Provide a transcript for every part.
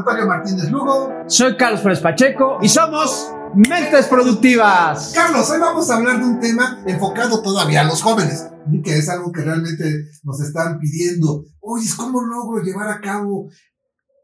Antonio Martínez Lugo. Soy Carlos Pérez Pacheco y somos Mentes Productivas. Carlos, hoy vamos a hablar de un tema enfocado todavía a los jóvenes, que es algo que realmente nos están pidiendo. Oye, ¿cómo logro llevar a cabo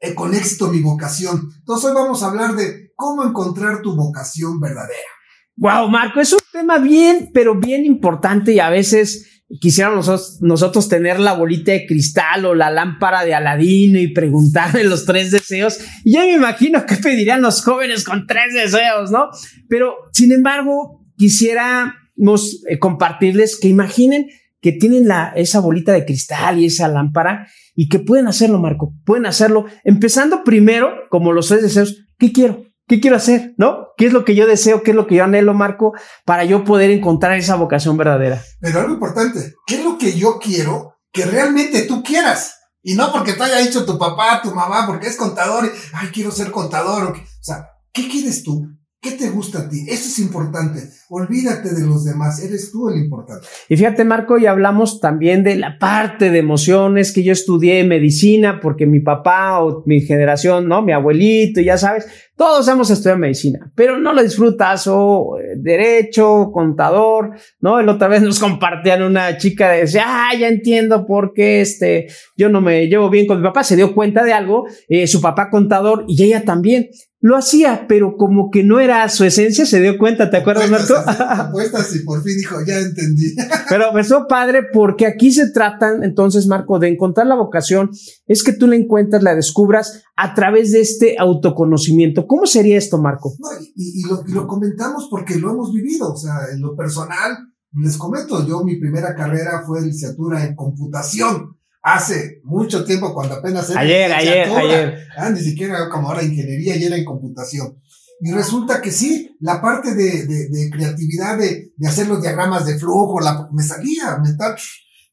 eh, con éxito mi vocación? Entonces hoy vamos a hablar de cómo encontrar tu vocación verdadera. Wow, Marco, es un tema bien, pero bien importante y a veces quisiéramos nosotros, tener la bolita de cristal o la lámpara de Aladino y preguntarle los tres deseos. Y ya me imagino qué pedirían los jóvenes con tres deseos, ¿no? Pero, sin embargo, quisiéramos eh, compartirles que imaginen que tienen la, esa bolita de cristal y esa lámpara y que pueden hacerlo, Marco, pueden hacerlo, empezando primero, como los tres deseos, ¿qué quiero? ¿Qué quiero hacer? ¿No? ¿Qué es lo que yo deseo? ¿Qué es lo que yo anhelo, Marco? Para yo poder encontrar esa vocación verdadera. Pero algo importante, ¿qué es lo que yo quiero que realmente tú quieras? Y no porque te haya dicho tu papá, tu mamá, porque es contador, ay, quiero ser contador. O sea, ¿qué quieres tú? ¿Qué te gusta a ti? Eso es importante. Olvídate de los demás, eres tú el importante. Y fíjate, Marco, y hablamos también de la parte de emociones que yo estudié medicina porque mi papá o mi generación, ¿no? Mi abuelito, ya sabes, todos hemos estudiado medicina, pero no lo disfrutas o eh, derecho, contador, ¿no? El otra vez nos compartían una chica de decía, ah, ya entiendo por qué este, yo no me llevo bien con mi papá, se dio cuenta de algo, eh, su papá contador y ella también lo hacía, pero como que no era su esencia, se dio cuenta, ¿te acuerdas, Marco? Apuestas y por fin dijo, ya entendí. pero me fue padre porque aquí se tratan, entonces, Marco, de encontrar la vocación, es que tú la encuentras, la descubras a través de este autoconocimiento. ¿Cómo sería esto, Marco? No, y, lo, y lo comentamos porque lo hemos vivido, o sea, en lo personal, les comento, yo mi primera carrera fue licenciatura en computación hace mucho tiempo, cuando apenas era. Ayer, ayer, ayer. Ah, ni siquiera como ahora ingeniería y era en computación. Y resulta que sí, la parte de, de, creatividad, de, de, hacer los diagramas de flujo, la, me salía, me tal.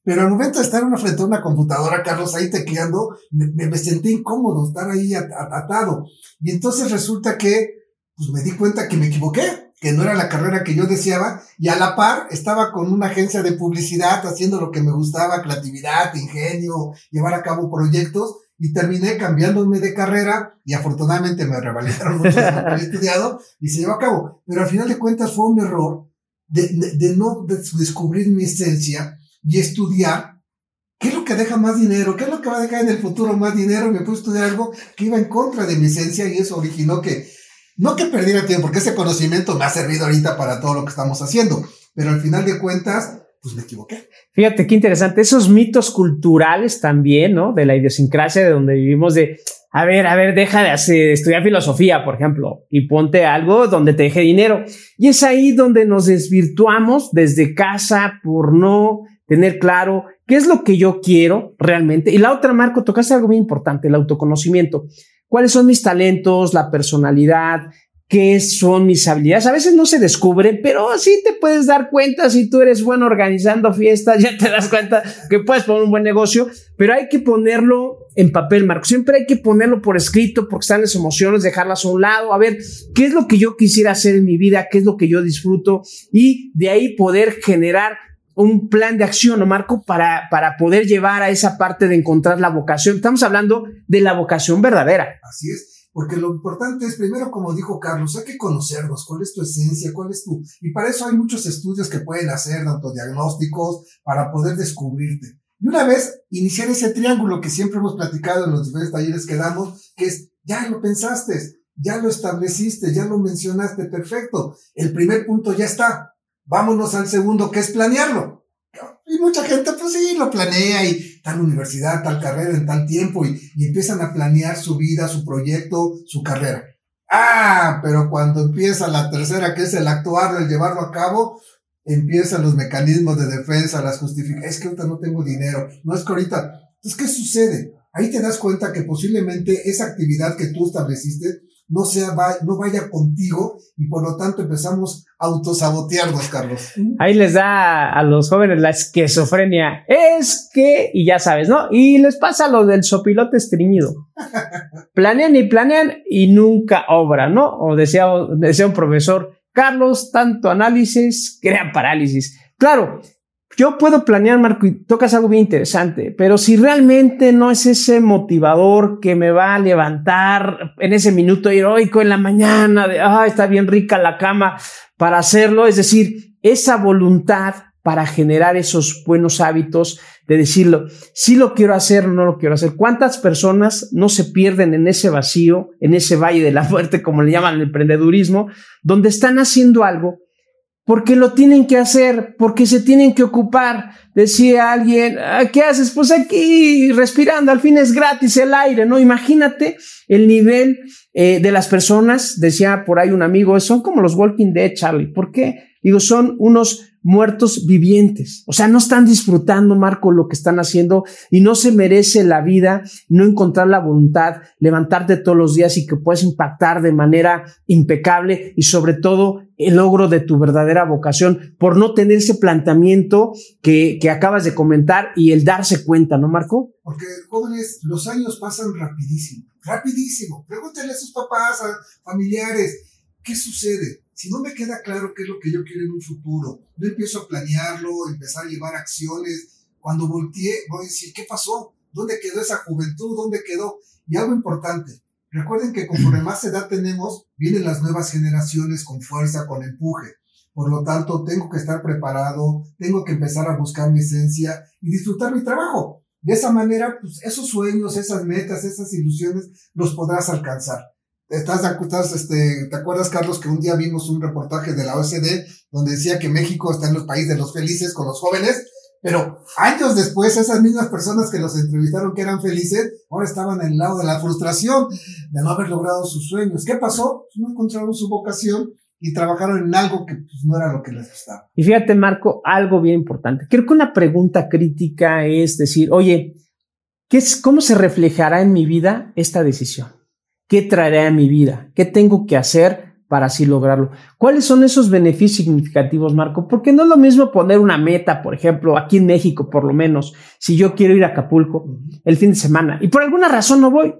Pero al momento de estar una frente a una computadora, Carlos, ahí tecleando, me, me, sentí incómodo estar ahí atado. Y entonces resulta que, pues me di cuenta que me equivoqué que no era la carrera que yo deseaba, y a la par estaba con una agencia de publicidad haciendo lo que me gustaba, creatividad, ingenio, llevar a cabo proyectos, y terminé cambiándome de carrera, y afortunadamente me revalidaron mucho lo que había estudiado, y se llevó a cabo. Pero al final de cuentas fue un error de, de, no descubrir mi esencia y estudiar ¿Qué es lo que deja más dinero? ¿Qué es lo que va a dejar en el futuro más dinero? Me puse a estudiar algo que iba en contra de mi esencia y eso originó que no que perdiera tiempo, porque ese conocimiento me ha servido ahorita para todo lo que estamos haciendo, pero al final de cuentas, pues me equivoqué. Fíjate qué interesante, esos mitos culturales también, ¿no? De la idiosincrasia de donde vivimos, de, a ver, a ver, deja de hacer, estudiar filosofía, por ejemplo, y ponte algo donde te deje dinero. Y es ahí donde nos desvirtuamos desde casa por no tener claro qué es lo que yo quiero realmente. Y la otra, Marco, tocaste algo muy importante, el autoconocimiento cuáles son mis talentos, la personalidad, qué son mis habilidades. A veces no se descubren, pero sí te puedes dar cuenta. Si tú eres bueno organizando fiestas, ya te das cuenta que puedes poner un buen negocio, pero hay que ponerlo en papel, Marco. Siempre hay que ponerlo por escrito porque están las emociones, dejarlas a un lado, a ver qué es lo que yo quisiera hacer en mi vida, qué es lo que yo disfruto y de ahí poder generar un plan de acción, ¿no, Marco? Para, para poder llevar a esa parte de encontrar la vocación. Estamos hablando de la vocación verdadera. Así es, porque lo importante es, primero, como dijo Carlos, hay que conocernos, cuál es tu esencia, cuál es tu... Y para eso hay muchos estudios que pueden hacer, tanto diagnósticos, para poder descubrirte. Y una vez iniciar ese triángulo que siempre hemos platicado en los diferentes talleres que damos, que es, ya lo pensaste, ya lo estableciste, ya lo mencionaste, perfecto. El primer punto ya está Vámonos al segundo, que es planearlo. Y mucha gente, pues sí, lo planea y tal universidad, tal carrera en tal tiempo y, empiezan a planear su vida, su proyecto, su carrera. Ah, pero cuando empieza la tercera, que es el actuarlo, el llevarlo a cabo, empiezan los mecanismos de defensa, las justificaciones. Es que ahorita no tengo dinero. No es que ahorita. Entonces, ¿qué sucede? Ahí te das cuenta que posiblemente esa actividad que tú estableciste no, sea, no vaya contigo y por lo tanto empezamos a autosabotearnos, Carlos. Ahí les da a los jóvenes la esquizofrenia. Es que, y ya sabes, ¿no? Y les pasa lo del sopilote estreñido. planean y planean y nunca obra, ¿no? O decía, decía un profesor, Carlos, tanto análisis crea parálisis. Claro, yo puedo planear, Marco, y tocas algo bien interesante, pero si realmente no es ese motivador que me va a levantar en ese minuto heroico en la mañana, de, ah, está bien rica la cama para hacerlo, es decir, esa voluntad para generar esos buenos hábitos, de decirlo, si lo quiero hacer o no lo quiero hacer. ¿Cuántas personas no se pierden en ese vacío, en ese valle de la muerte, como le llaman el emprendedurismo, donde están haciendo algo porque lo tienen que hacer, porque se tienen que ocupar. Decía alguien, ah, ¿qué haces? Pues aquí respirando, al fin es gratis el aire, ¿no? Imagínate el nivel eh, de las personas, decía por ahí un amigo, son como los Walking Dead, Charlie. ¿Por qué? Digo, son unos muertos vivientes. O sea, no están disfrutando, Marco, lo que están haciendo y no se merece la vida no encontrar la voluntad, levantarte todos los días y que puedas impactar de manera impecable y sobre todo el logro de tu verdadera vocación por no tener ese planteamiento que, que acabas de comentar y el darse cuenta, ¿no, Marco? Porque, jóvenes, los años pasan rapidísimo, rapidísimo. Pregúntenle a sus papás, a familiares, ¿qué sucede? Si no me queda claro qué es lo que yo quiero en un futuro, no empiezo a planearlo, empezar a llevar acciones, cuando volteé voy a decir, ¿qué pasó? ¿Dónde quedó esa juventud? ¿Dónde quedó? Y algo importante, recuerden que conforme más edad tenemos, vienen las nuevas generaciones con fuerza, con empuje. Por lo tanto, tengo que estar preparado, tengo que empezar a buscar mi esencia y disfrutar mi trabajo. De esa manera, pues esos sueños, esas metas, esas ilusiones, los podrás alcanzar. Estás, estás, este, ¿Te acuerdas, Carlos, que un día vimos un reportaje de la OSD donde decía que México está en los países de los felices con los jóvenes? Pero años después, esas mismas personas que los entrevistaron que eran felices, ahora estaban en el lado de la frustración de no haber logrado sus sueños. ¿Qué pasó? Pues no encontraron su vocación y trabajaron en algo que pues, no era lo que les gustaba. Y fíjate, Marco, algo bien importante. Creo que una pregunta crítica es decir, oye, ¿qué es, ¿cómo se reflejará en mi vida esta decisión? ¿Qué traeré a mi vida? ¿Qué tengo que hacer para así lograrlo? ¿Cuáles son esos beneficios significativos, Marco? Porque no es lo mismo poner una meta, por ejemplo, aquí en México, por lo menos, si yo quiero ir a Acapulco el fin de semana y por alguna razón no voy, eh,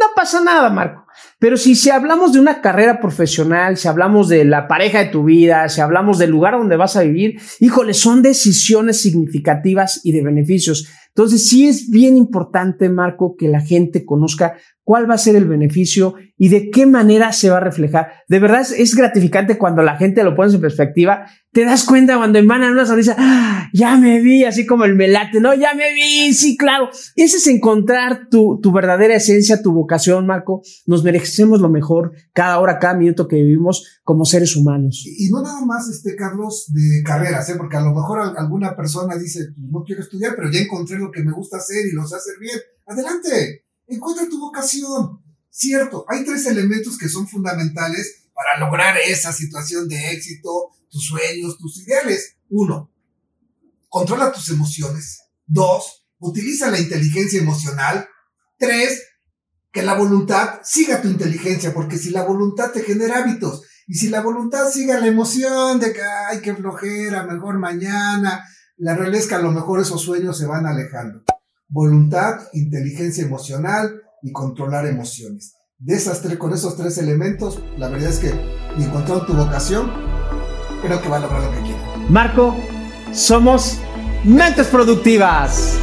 no pasa nada, Marco. Pero si, si hablamos de una carrera profesional, si hablamos de la pareja de tu vida, si hablamos del lugar donde vas a vivir, híjole, son decisiones significativas y de beneficios. Entonces, sí es bien importante, Marco, que la gente conozca cuál va a ser el beneficio y de qué manera se va a reflejar. De verdad es, gratificante cuando la gente lo pone en perspectiva. Te das cuenta cuando emanan una sonrisa, ¡Ah, ya me vi, así como el melate, no, ya me vi, sí, claro. Ese es encontrar tu, tu verdadera esencia, tu vocación, Marco. Nos merecemos lo mejor cada hora, cada minuto que vivimos como seres humanos. Y, no nada más, este, Carlos, de carreras, ¿eh? porque a lo mejor alguna persona dice, pues, no quiero estudiar, pero ya encontré lo que me gusta hacer y lo sé hacer bien. Adelante Encuentra tu vocación. Cierto, hay tres elementos que son fundamentales para lograr esa situación de éxito, tus sueños, tus ideales. Uno, controla tus emociones. Dos, utiliza la inteligencia emocional. Tres, que la voluntad siga tu inteligencia, porque si la voluntad te genera hábitos, y si la voluntad sigue la emoción de que, ay, qué flojera, mejor mañana, la realidad es que a lo mejor esos sueños se van alejando voluntad, inteligencia emocional y controlar emociones. De esas tres, con esos tres elementos, la verdad es que encontrando tu vocación, creo que va a lograr lo que quiere. Marco, somos mentes productivas.